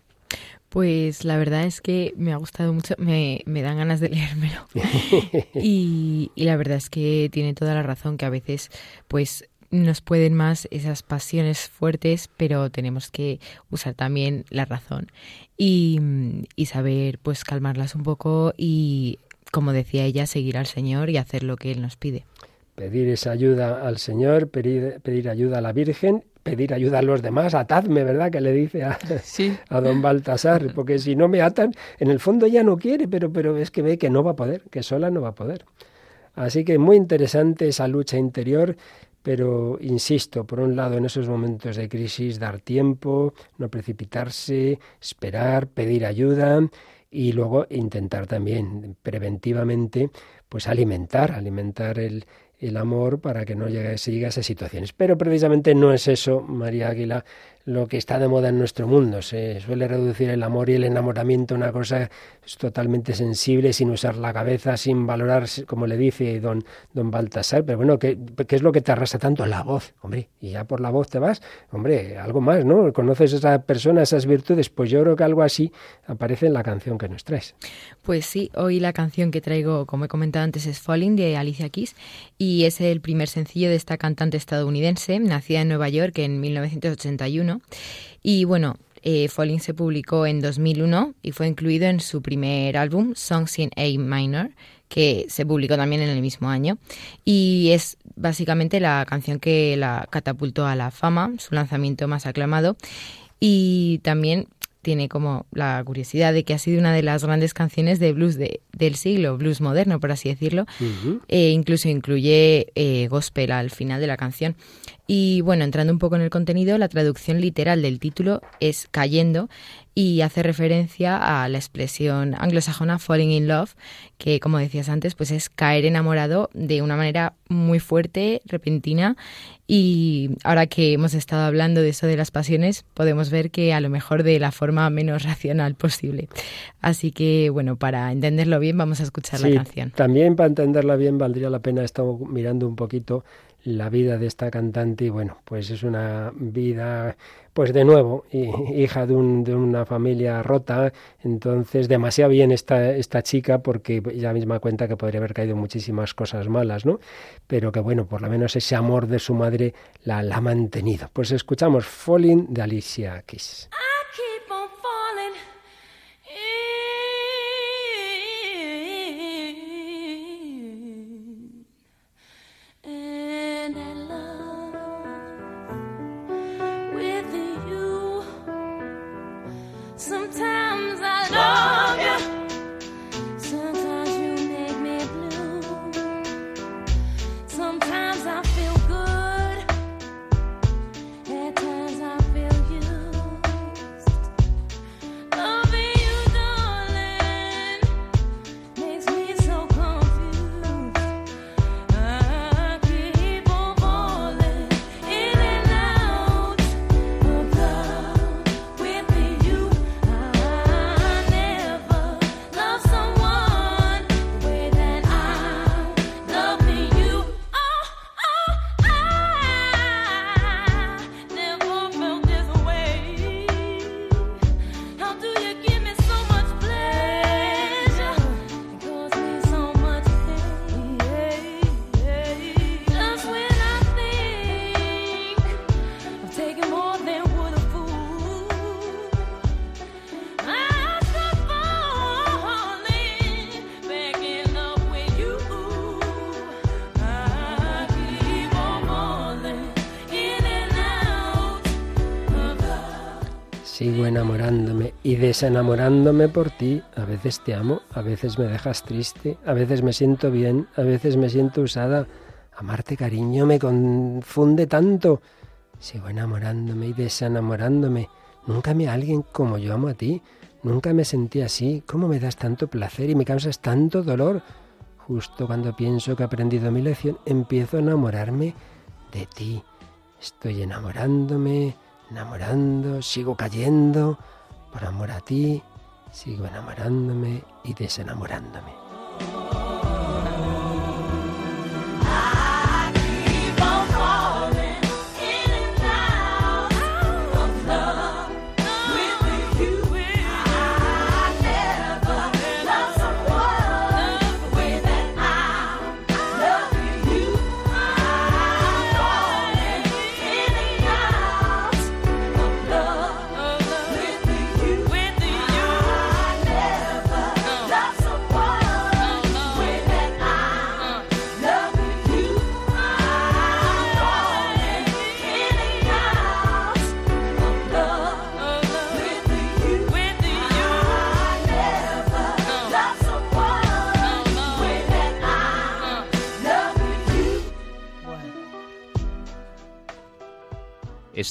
Pues la verdad es que me ha gustado mucho, me, me dan ganas de leérmelo. y, y, la verdad es que tiene toda la razón que a veces, pues nos pueden más esas pasiones fuertes, pero tenemos que usar también la razón y, y saber pues calmarlas un poco y, como decía ella, seguir al Señor y hacer lo que Él nos pide. Pedir esa ayuda al Señor, pedir, pedir ayuda a la Virgen pedir ayuda a los demás, atadme, ¿verdad? Que le dice a, sí. a don Baltasar, porque si no me atan, en el fondo ella no quiere, pero, pero es que ve que no va a poder, que sola no va a poder. Así que muy interesante esa lucha interior pero insisto, por un lado, en esos momentos de crisis, dar tiempo, no precipitarse, esperar, pedir ayuda y luego intentar también preventivamente, pues alimentar, alimentar el, el amor para que no llegue, se llegue a esas situaciones. Pero precisamente no es eso, María Águila, lo que está de moda en nuestro mundo. Se suele reducir el amor y el enamoramiento a una cosa totalmente sensible, sin usar la cabeza, sin valorar, como le dice don, don Baltasar. Pero bueno, ¿qué, ¿qué, es lo que te arrasa tanto? La voz, hombre. Y ya por la voz te vas, hombre, algo más, ¿no? Conoces a esa persona, esas virtudes. Pues yo creo que algo así aparece en la canción que nos traes. Pues sí, hoy la canción que traigo, como he comentado antes, es Falling de Alicia Keys y es el primer sencillo de esta cantante estadounidense, nacida en Nueva York en 1981 y bueno, eh, Falling se publicó en 2001 y fue incluido en su primer álbum, Songs in A Minor, que se publicó también en el mismo año. Y es básicamente la canción que la catapultó a la fama, su lanzamiento más aclamado. Y también tiene como la curiosidad de que ha sido una de las grandes canciones de blues de, del siglo, blues moderno, por así decirlo. e incluso incluye eh, gospel al final de la canción. Y bueno, entrando un poco en el contenido, la traducción literal del título es cayendo y hace referencia a la expresión anglosajona falling in love, que como decías antes, pues es caer enamorado de una manera muy fuerte, repentina y ahora que hemos estado hablando de eso de las pasiones, podemos ver que a lo mejor de la forma menos racional posible. Así que bueno, para entenderlo bien vamos a escuchar la canción. También para entenderla bien valdría la pena estar mirando un poquito la vida de esta cantante y bueno, pues es una vida, pues de nuevo, hija de, un, de una familia rota, entonces demasiado bien esta, esta chica porque ella misma cuenta que podría haber caído muchísimas cosas malas, ¿no? Pero que bueno, por lo menos ese amor de su madre la, ha mantenido. Pues escuchamos Falling de Alicia Keys. Y desenamorándome por ti. A veces te amo, a veces me dejas triste, a veces me siento bien, a veces me siento usada. Amarte, cariño, me confunde tanto. Sigo enamorándome y desenamorándome. Nunca me a alguien como yo amo a ti. Nunca me sentí así. ¿Cómo me das tanto placer y me causas tanto dolor? Justo cuando pienso que he aprendido mi lección, empiezo a enamorarme de ti. Estoy enamorándome, enamorando, sigo cayendo. Por amor a ti, sigo enamorándome y desenamorándome.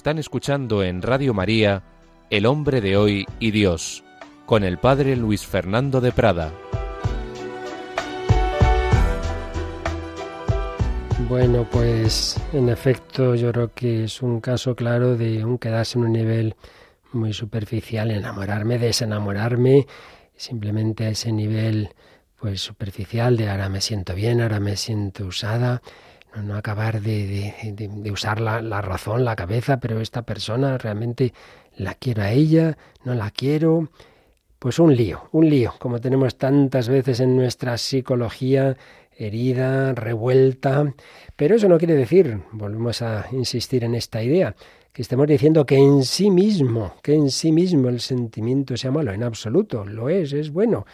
Están escuchando en Radio María El hombre de hoy y Dios, con el padre Luis Fernando de Prada. Bueno, pues en efecto yo creo que es un caso claro de un quedarse en un nivel muy superficial, enamorarme, desenamorarme, simplemente a ese nivel pues superficial de ahora me siento bien, ahora me siento usada, no, acabar de, usar la, la, razón, la cabeza, pero esta persona realmente la quiero a ella, no la quiero. Pues un lío, un lío, como tenemos tantas veces en nuestra psicología herida, revuelta. Pero eso no quiere decir, volvemos a insistir en esta idea, que estemos diciendo que en sí mismo, que en sí mismo el sentimiento sea malo, en absoluto, lo es, es bueno.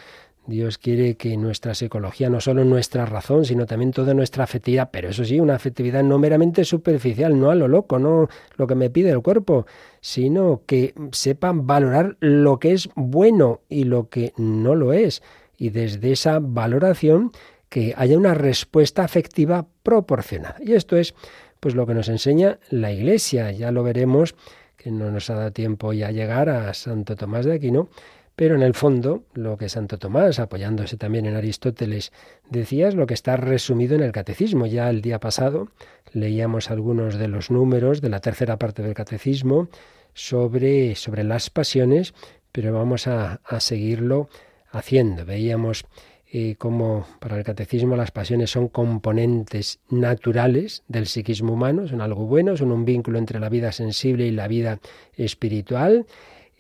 Dios quiere que nuestra psicología, no solo nuestra razón, sino también toda nuestra afectividad, pero eso sí, una afectividad no meramente superficial, no a lo loco, no lo que me pide el cuerpo, sino que sepan valorar lo que es bueno y lo que no lo es. Y desde esa valoración que haya una respuesta afectiva proporcionada. Y esto es pues lo que nos enseña la Iglesia. Ya lo veremos, que no nos ha dado tiempo ya llegar a Santo Tomás de Aquino, pero en el fondo, lo que Santo Tomás, apoyándose también en Aristóteles, decía es lo que está resumido en el catecismo. Ya el día pasado leíamos algunos de los números de la tercera parte del catecismo sobre, sobre las pasiones, pero vamos a, a seguirlo haciendo. Veíamos eh, cómo para el catecismo las pasiones son componentes naturales del psiquismo humano, son algo bueno, son un vínculo entre la vida sensible y la vida espiritual.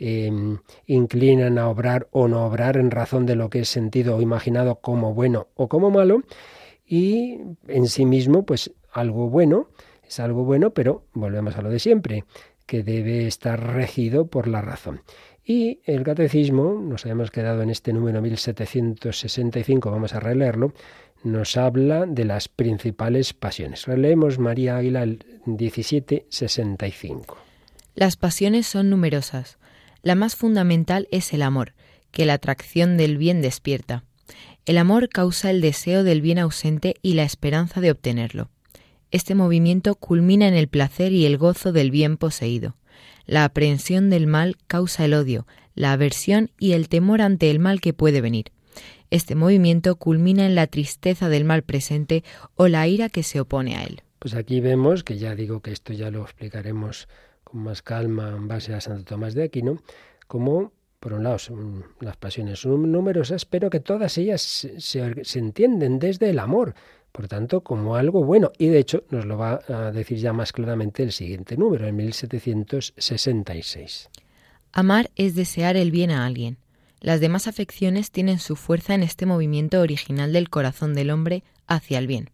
Em, inclinan a obrar o no obrar en razón de lo que es sentido o imaginado como bueno o como malo y en sí mismo pues algo bueno es algo bueno pero volvemos a lo de siempre que debe estar regido por la razón. Y el catecismo nos habíamos quedado en este número 1765 vamos a releerlo nos habla de las principales pasiones. Releemos María Águila el 1765 las pasiones son numerosas la más fundamental es el amor, que la atracción del bien despierta. El amor causa el deseo del bien ausente y la esperanza de obtenerlo. Este movimiento culmina en el placer y el gozo del bien poseído. La aprehensión del mal causa el odio, la aversión y el temor ante el mal que puede venir. Este movimiento culmina en la tristeza del mal presente o la ira que se opone a él. Pues aquí vemos, que ya digo que esto ya lo explicaremos con más calma en base a Santo Tomás de Aquino, como por un lado las pasiones son numerosas, pero que todas ellas se, entienden desde el amor, por tanto, como algo bueno. Y de hecho nos lo va a decir ya más claramente el siguiente número, en 1766. Amar es desear el bien a alguien. Las demás afecciones tienen su fuerza en este movimiento original del corazón del hombre hacia el bien.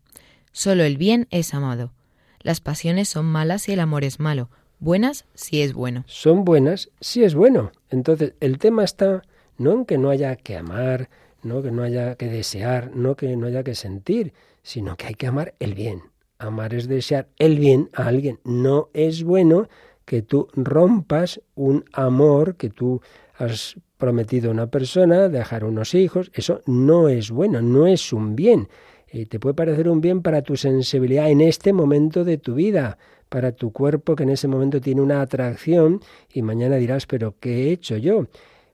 Solo el bien es amado. Las pasiones son malas y el amor es malo, buenas si es bueno. Son buenas si es bueno. Entonces, el tema está no en que no haya que amar, no que no haya que desear, no que no haya que sentir, sino que hay que amar el bien. Amar es desear el bien a alguien. No es bueno que tú rompas un amor que tú has prometido a una persona, dejar unos hijos. Eso no es bueno, no es un bien. Eh, te puede parecer un bien para tu sensibilidad en este momento de tu vida, para tu cuerpo que en ese momento tiene una atracción y mañana dirás, pero ¿qué he hecho yo?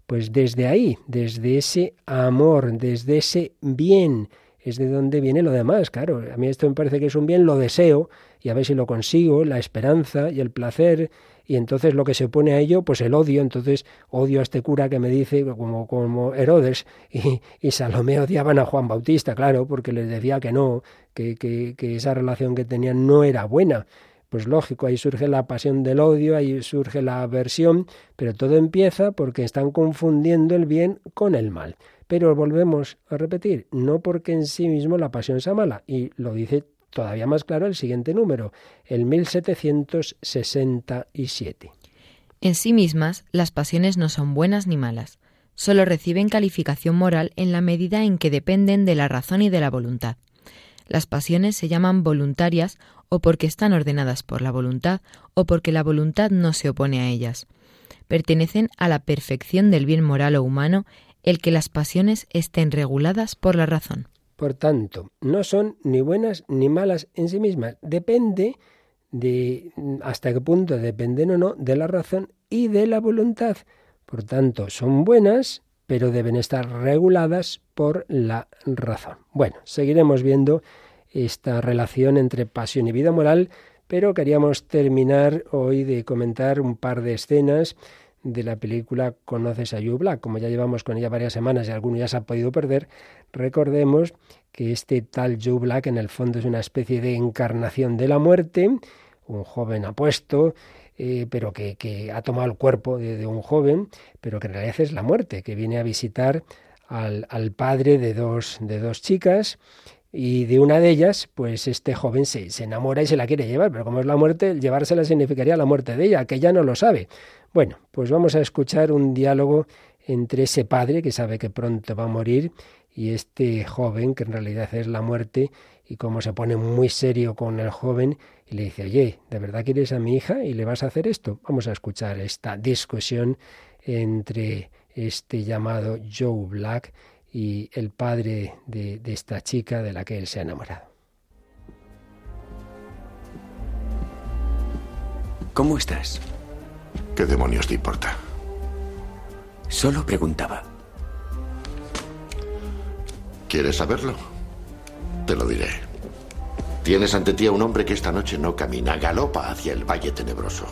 Pues desde ahí, desde ese amor, desde ese bien, es de donde viene lo demás. Claro, a mí esto me parece que es un bien, lo deseo y a ver si lo consigo, la esperanza y el placer. Y entonces lo que se pone a ello, pues el odio. Entonces odio a este cura que me dice, como, como Herodes y, y Salomé odiaban a Juan Bautista, claro, porque les decía que no, que, que, que esa relación que tenían no era buena. Pues lógico, ahí surge la pasión del odio, ahí surge la aversión, pero todo empieza porque están confundiendo el bien con el mal. Pero volvemos a repetir, no porque en sí mismo la pasión sea mala, y lo dice todavía más claro el siguiente número, el 1767. En sí mismas, las pasiones no son buenas ni malas, solo reciben calificación moral en la medida en que dependen de la razón y de la voluntad. Las pasiones se llaman voluntarias o porque están ordenadas por la voluntad o porque la voluntad no se opone a ellas. Pertenecen a la perfección del bien moral o humano el que las pasiones estén reguladas por la razón. Por tanto, no son ni buenas ni malas en sí mismas. Depende de hasta qué punto dependen o no de la razón y de la voluntad. Por tanto, son buenas pero deben estar reguladas por la razón. Bueno, seguiremos viendo esta relación entre pasión y vida moral, pero queríamos terminar hoy de comentar un par de escenas de la película Conoces a Joe Black. Como ya llevamos con ella varias semanas y alguno ya se ha podido perder, recordemos que este tal Joe Black en el fondo es una especie de encarnación de la muerte, un joven apuesto, eh, pero que, ha tomado el cuerpo de, un joven, pero que en realidad es la muerte, que viene a visitar al, padre de dos, de dos chicas y de una de ellas, pues este joven se, se, enamora y se la quiere llevar, pero como es la muerte, llevársela significaría la muerte de ella, que ella no lo sabe. Bueno, pues vamos a escuchar un diálogo entre ese padre que sabe que pronto va a morir y este joven que en realidad es la muerte y como se pone muy serio con el joven y le dice, oye, ¿de verdad quieres a mi hija y le vas a hacer esto? Vamos a escuchar esta discusión entre este llamado Joe Black y el padre de, de esta chica de la que él se ha enamorado. ¿Cómo estás? ¿Qué demonios te importa? Solo preguntaba. ¿Quieres saberlo? Te lo diré. Tienes ante ti a un hombre que esta noche no camina, galopa hacia el Valle Tenebroso.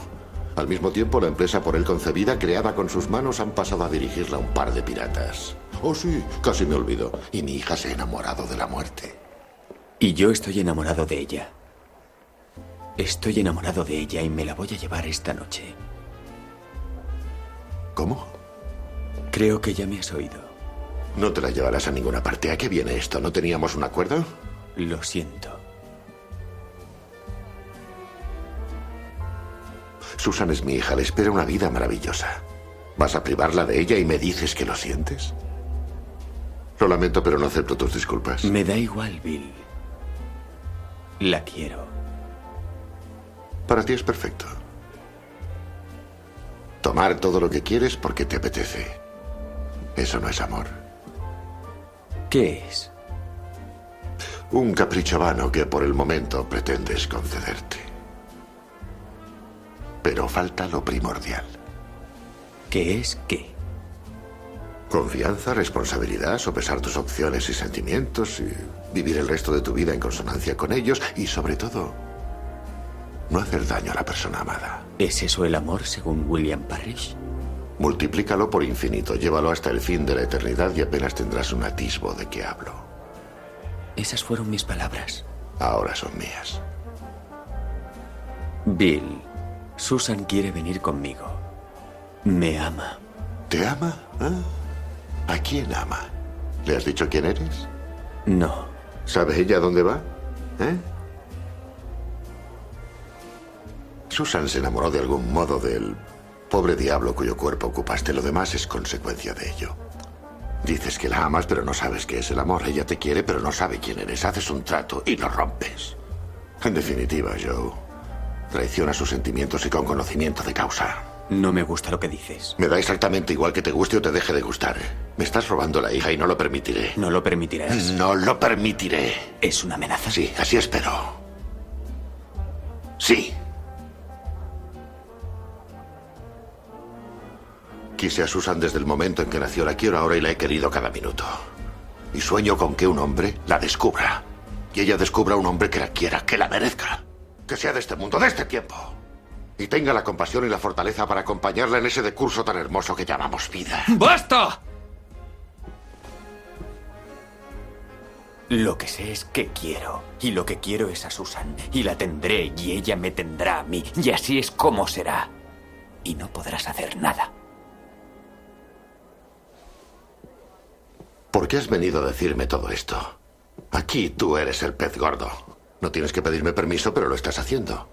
Al mismo tiempo, la empresa por él concebida, creada con sus manos, han pasado a dirigirla a un par de piratas. Oh, sí, casi me olvido. Y mi hija se ha enamorado de la muerte. Y yo estoy enamorado de ella. Estoy enamorado de ella y me la voy a llevar esta noche. ¿Cómo? Creo que ya me has oído. No te la llevarás a ninguna parte. ¿A qué viene esto? ¿No teníamos un acuerdo? Lo siento. Susan es mi hija, le espera una vida maravillosa. ¿Vas a privarla de ella y me dices que lo sientes? Lo lamento, pero no acepto tus disculpas. Me da igual, Bill. La quiero. Para ti es perfecto. Tomar todo lo que quieres porque te apetece. Eso no es amor. ¿Qué es? Un capricho vano que por el momento pretendes concederte. Pero falta lo primordial. ¿Qué es qué? Confianza, responsabilidad, sopesar tus opciones y sentimientos y vivir el resto de tu vida en consonancia con ellos y sobre todo, no hacer daño a la persona amada. ¿Es eso el amor según William Parrish? Multiplícalo por infinito, llévalo hasta el fin de la eternidad y apenas tendrás un atisbo de qué hablo. Esas fueron mis palabras. Ahora son mías. Bill, Susan quiere venir conmigo. Me ama. ¿Te ama? ¿Ah? ¿A quién ama? ¿Le has dicho quién eres? No. ¿Sabe ella dónde va? ¿Eh? Susan se enamoró de algún modo del pobre diablo cuyo cuerpo ocupaste. Lo demás es consecuencia de ello. Dices que la amas, pero no sabes qué es el amor. Ella te quiere, pero no sabe quién eres. Haces un trato y lo rompes. En definitiva, Joe, traiciona sus sentimientos y con conocimiento de causa. No me gusta lo que dices. Me da exactamente igual que te guste o te deje de gustar. Me estás robando la hija y no lo permitiré. No lo permitirás. No lo permitiré. ¿Es una amenaza? Sí, así espero. Sí. Quise a Susan desde el momento en que nació. La quiero ahora y la he querido cada minuto. Y sueño con que un hombre la descubra. Y ella descubra a un hombre que la quiera, que la merezca. Que sea de este mundo, de este tiempo. Y tenga la compasión y la fortaleza para acompañarla en ese decurso tan hermoso que llamamos vida. ¡Basta! Lo que sé es que quiero. Y lo que quiero es a Susan. Y la tendré y ella me tendrá a mí. Y así es como será. Y no podrás hacer nada. ¿Por qué has venido a decirme todo esto? Aquí tú eres el pez gordo. No tienes que pedirme permiso, pero lo estás haciendo.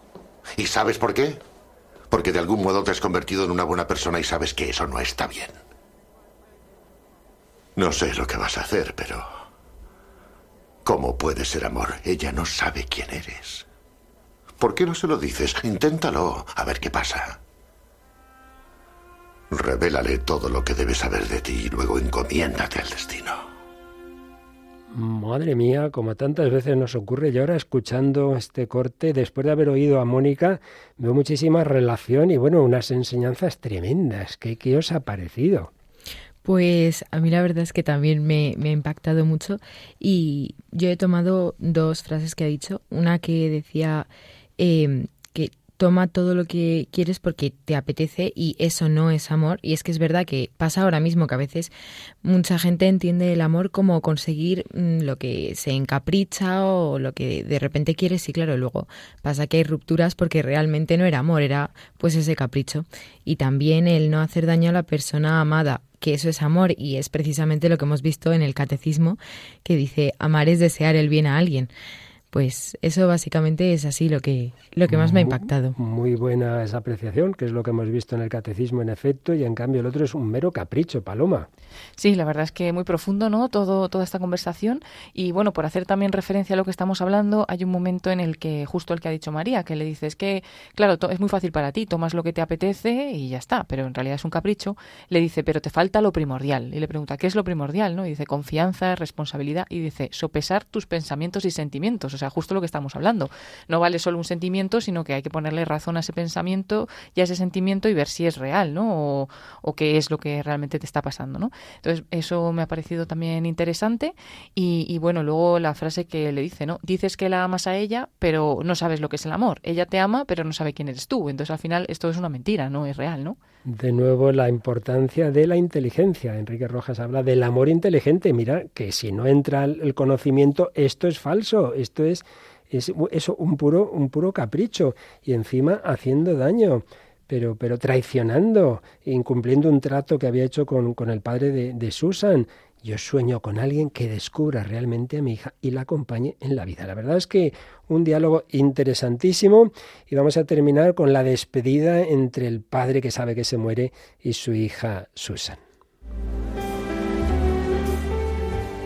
¿Y sabes por qué? Porque de algún modo te has convertido en una buena persona y sabes que eso no está bien. No sé lo que vas a hacer, pero... ¿Cómo puede ser amor? Ella no sabe quién eres. ¿Por qué no se lo dices? Inténtalo, a ver qué pasa. Revélale todo lo que debe saber de ti y luego encomiéndate al destino. Madre mía, como tantas veces nos ocurre, y ahora escuchando este corte, después de haber oído a Mónica, veo muchísima relación y bueno, unas enseñanzas tremendas. ¿Qué, qué os ha parecido? Pues a mí la verdad es que también me, me, ha impactado mucho y yo he tomado dos frases que ha dicho. Una que decía eh, que toma todo lo que quieres porque te apetece y eso no es amor. Y es que es verdad que pasa ahora mismo que a veces mucha gente entiende el amor como conseguir mm, lo que se encapricha o lo que de repente quieres y claro, luego pasa que hay rupturas porque realmente no era amor, era pues ese capricho. Y también el no hacer daño a la persona amada que eso es amor y es precisamente lo que hemos visto en el catecismo que dice amar es desear el bien a alguien Pues eso básicamente es así lo que, lo que más me ha impactado. Muy buena esa apreciación, que es lo que hemos visto en el catecismo en efecto, y en cambio el otro es un mero capricho, Paloma. Sí, la verdad es que muy profundo, ¿no? Todo, toda esta conversación. Y bueno, por hacer también referencia a lo que estamos hablando, hay un momento en el que, justo el que ha dicho María, que le dices que, claro, es muy fácil para ti, tomas lo que te apetece y ya está, pero en realidad es un capricho. Le dice, pero te falta lo primordial. Y le pregunta, ¿qué es lo primordial? ¿no? Y dice, confianza, responsabilidad. Y dice, sopesar tus pensamientos y sentimientos. O sea, justo lo que estamos hablando. No vale solo un sentimiento, sino que hay que ponerle razón a ese pensamiento y a ese sentimiento y ver si es real, ¿no? O, qué es lo que realmente te está pasando, ¿no? Entonces, eso me ha parecido también interesante. Y, bueno, luego la frase que le dice, ¿no? Dices que la amas a ella, pero no sabes lo que es el amor. Ella te ama, pero no sabe quién eres tú. Entonces, al final, esto es una mentira, no es real, ¿no? De nuevo, la importancia de la inteligencia. Enrique Rojas habla del amor inteligente. Mira, que si no entra el conocimiento, esto es falso, esto es es un puro, un puro capricho y encima haciendo daño. Pero, pero traicionando, incumpliendo un trato que había hecho con, con el padre de Susan. Yo sueño con alguien que descubra realmente a mi hija y la acompañe en la vida. La verdad es que un diálogo interesantísimo y vamos a terminar con la despedida entre el padre que sabe que se muere y su hija Susan.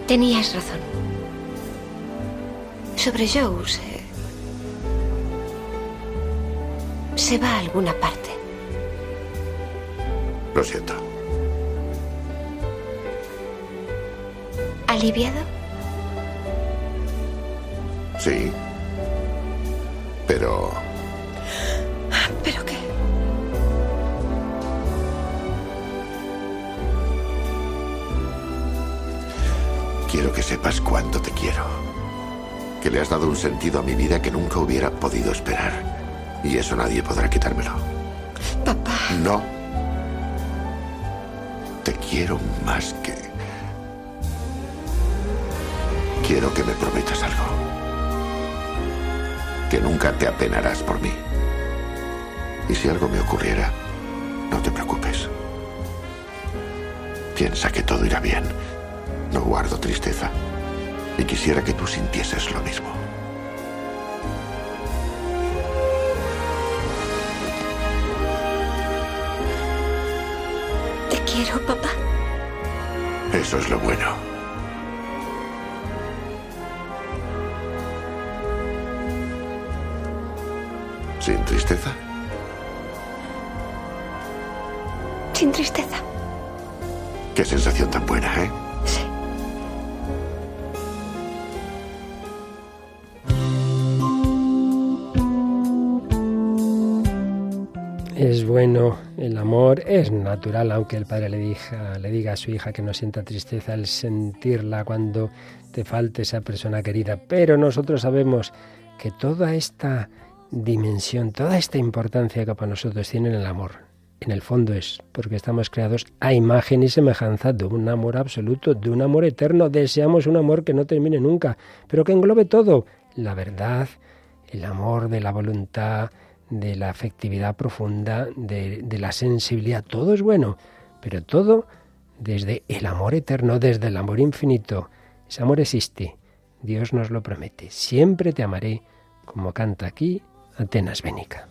Tenías razón sobre Joe se... va a alguna parte. Lo siento. ¿Aliviado? Sí. Pero... ¿Pero qué? Quiero que sepas cuánto te quiero que le has dado un sentido a mi vida que nunca hubiera podido esperar. Y eso nadie podrá quitármelo. Papá. No. Te quiero más que... Quiero que me prometas algo. Que nunca te apenarás por mí. Y si algo me ocurriera, no te preocupes. Piensa que todo irá bien. No guardo tristeza. Y quisiera que tú sintieses lo mismo. Te quiero, papá. Eso es lo bueno. ¿Sin tristeza? Sin tristeza. Qué sensación tan buena, ¿eh? Sí. Es bueno el amor, es natural, aunque el padre le diga, le diga a su hija que no sienta tristeza al sentirla cuando te falte esa persona querida. Pero nosotros sabemos que toda esta dimensión, toda esta importancia que para nosotros tiene el amor, en el fondo es porque estamos creados a imagen y semejanza de un amor absoluto, de un amor eterno. Deseamos un amor que no termine nunca, pero que englobe todo, la verdad, el amor de la voluntad, de la afectividad profunda, de, de, la sensibilidad. Todo es bueno, pero todo desde el amor eterno, desde el amor infinito. Ese amor existe. Dios nos lo promete. Siempre te amaré, como canta aquí Atenas Bénica.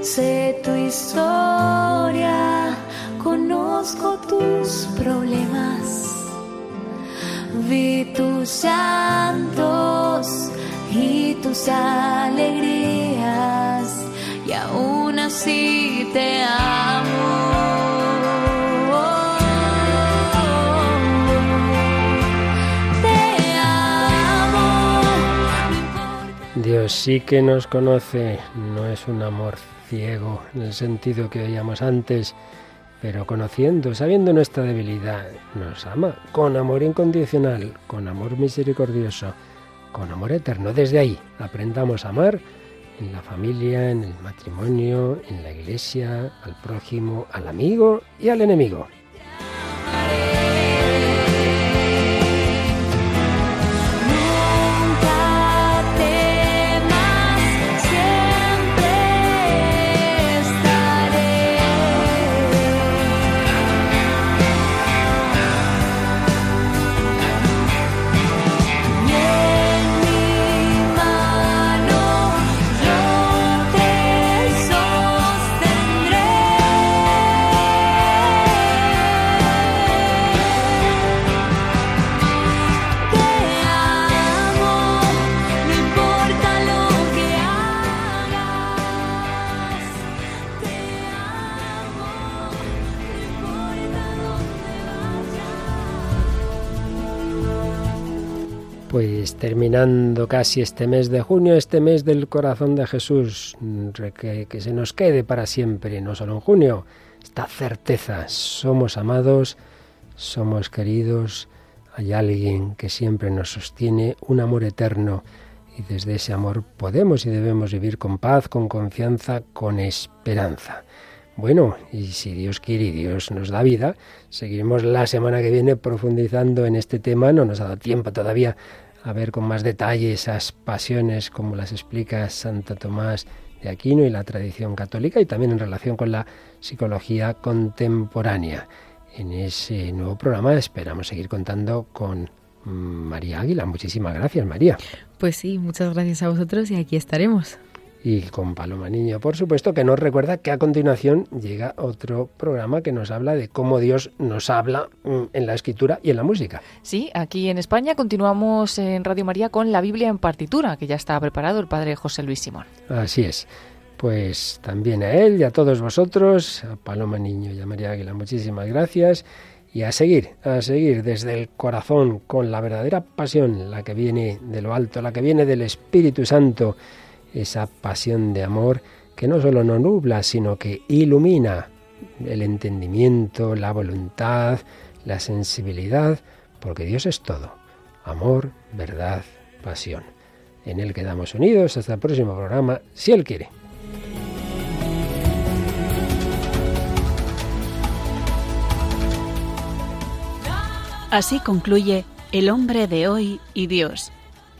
Sé tu historia, conozco tus problemas. Vi tus santos y tus alegrías y aún así te amo. Dios sí que nos conoce, no es un amor ciego en el sentido que veíamos antes, pero conociendo, sabiendo nuestra debilidad, nos ama con amor incondicional, con amor misericordioso, con amor eterno. Desde ahí aprendamos a amar en la familia, en el matrimonio, en la iglesia, al prójimo, al amigo y al enemigo. Pues terminando casi este mes de junio, este mes del corazón de Jesús, que, que se nos quede para siempre, no solo en junio, esta certeza, somos amados, somos queridos, hay alguien que siempre nos sostiene, un amor eterno, y desde ese amor podemos y debemos vivir con paz, con confianza, con esperanza. Bueno, y si Dios quiere y Dios nos da vida, seguiremos la semana que viene profundizando en este tema. No nos ha dado tiempo todavía a ver con más detalle esas pasiones como las explica Santo Tomás de Aquino y la tradición católica y también en relación con la psicología contemporánea. En ese nuevo programa esperamos seguir contando con mm, María Águila. Muchísimas gracias, María. Pues sí, muchas gracias a vosotros y aquí estaremos. Y con Paloma Niño, por supuesto, que nos recuerda que a continuación llega otro programa que nos habla de cómo Dios nos habla mm, en la escritura y en la música. Sí, aquí en España continuamos en Radio María con la Biblia en partitura, que ya está preparado el padre José Luis Simón. Así es. Pues también a él y a todos vosotros, a Paloma Niño y a María Águila, muchísimas gracias. Y a seguir, a seguir desde el corazón con la verdadera pasión, la que viene de lo alto, la que viene del Espíritu Santo, esa pasión de amor que no solo no nubla, sino que ilumina el entendimiento, la voluntad, la sensibilidad, porque Dios es todo, amor, verdad, pasión. En Él quedamos unidos hasta el próximo programa, si Él quiere. Así concluye El hombre de hoy y Dios,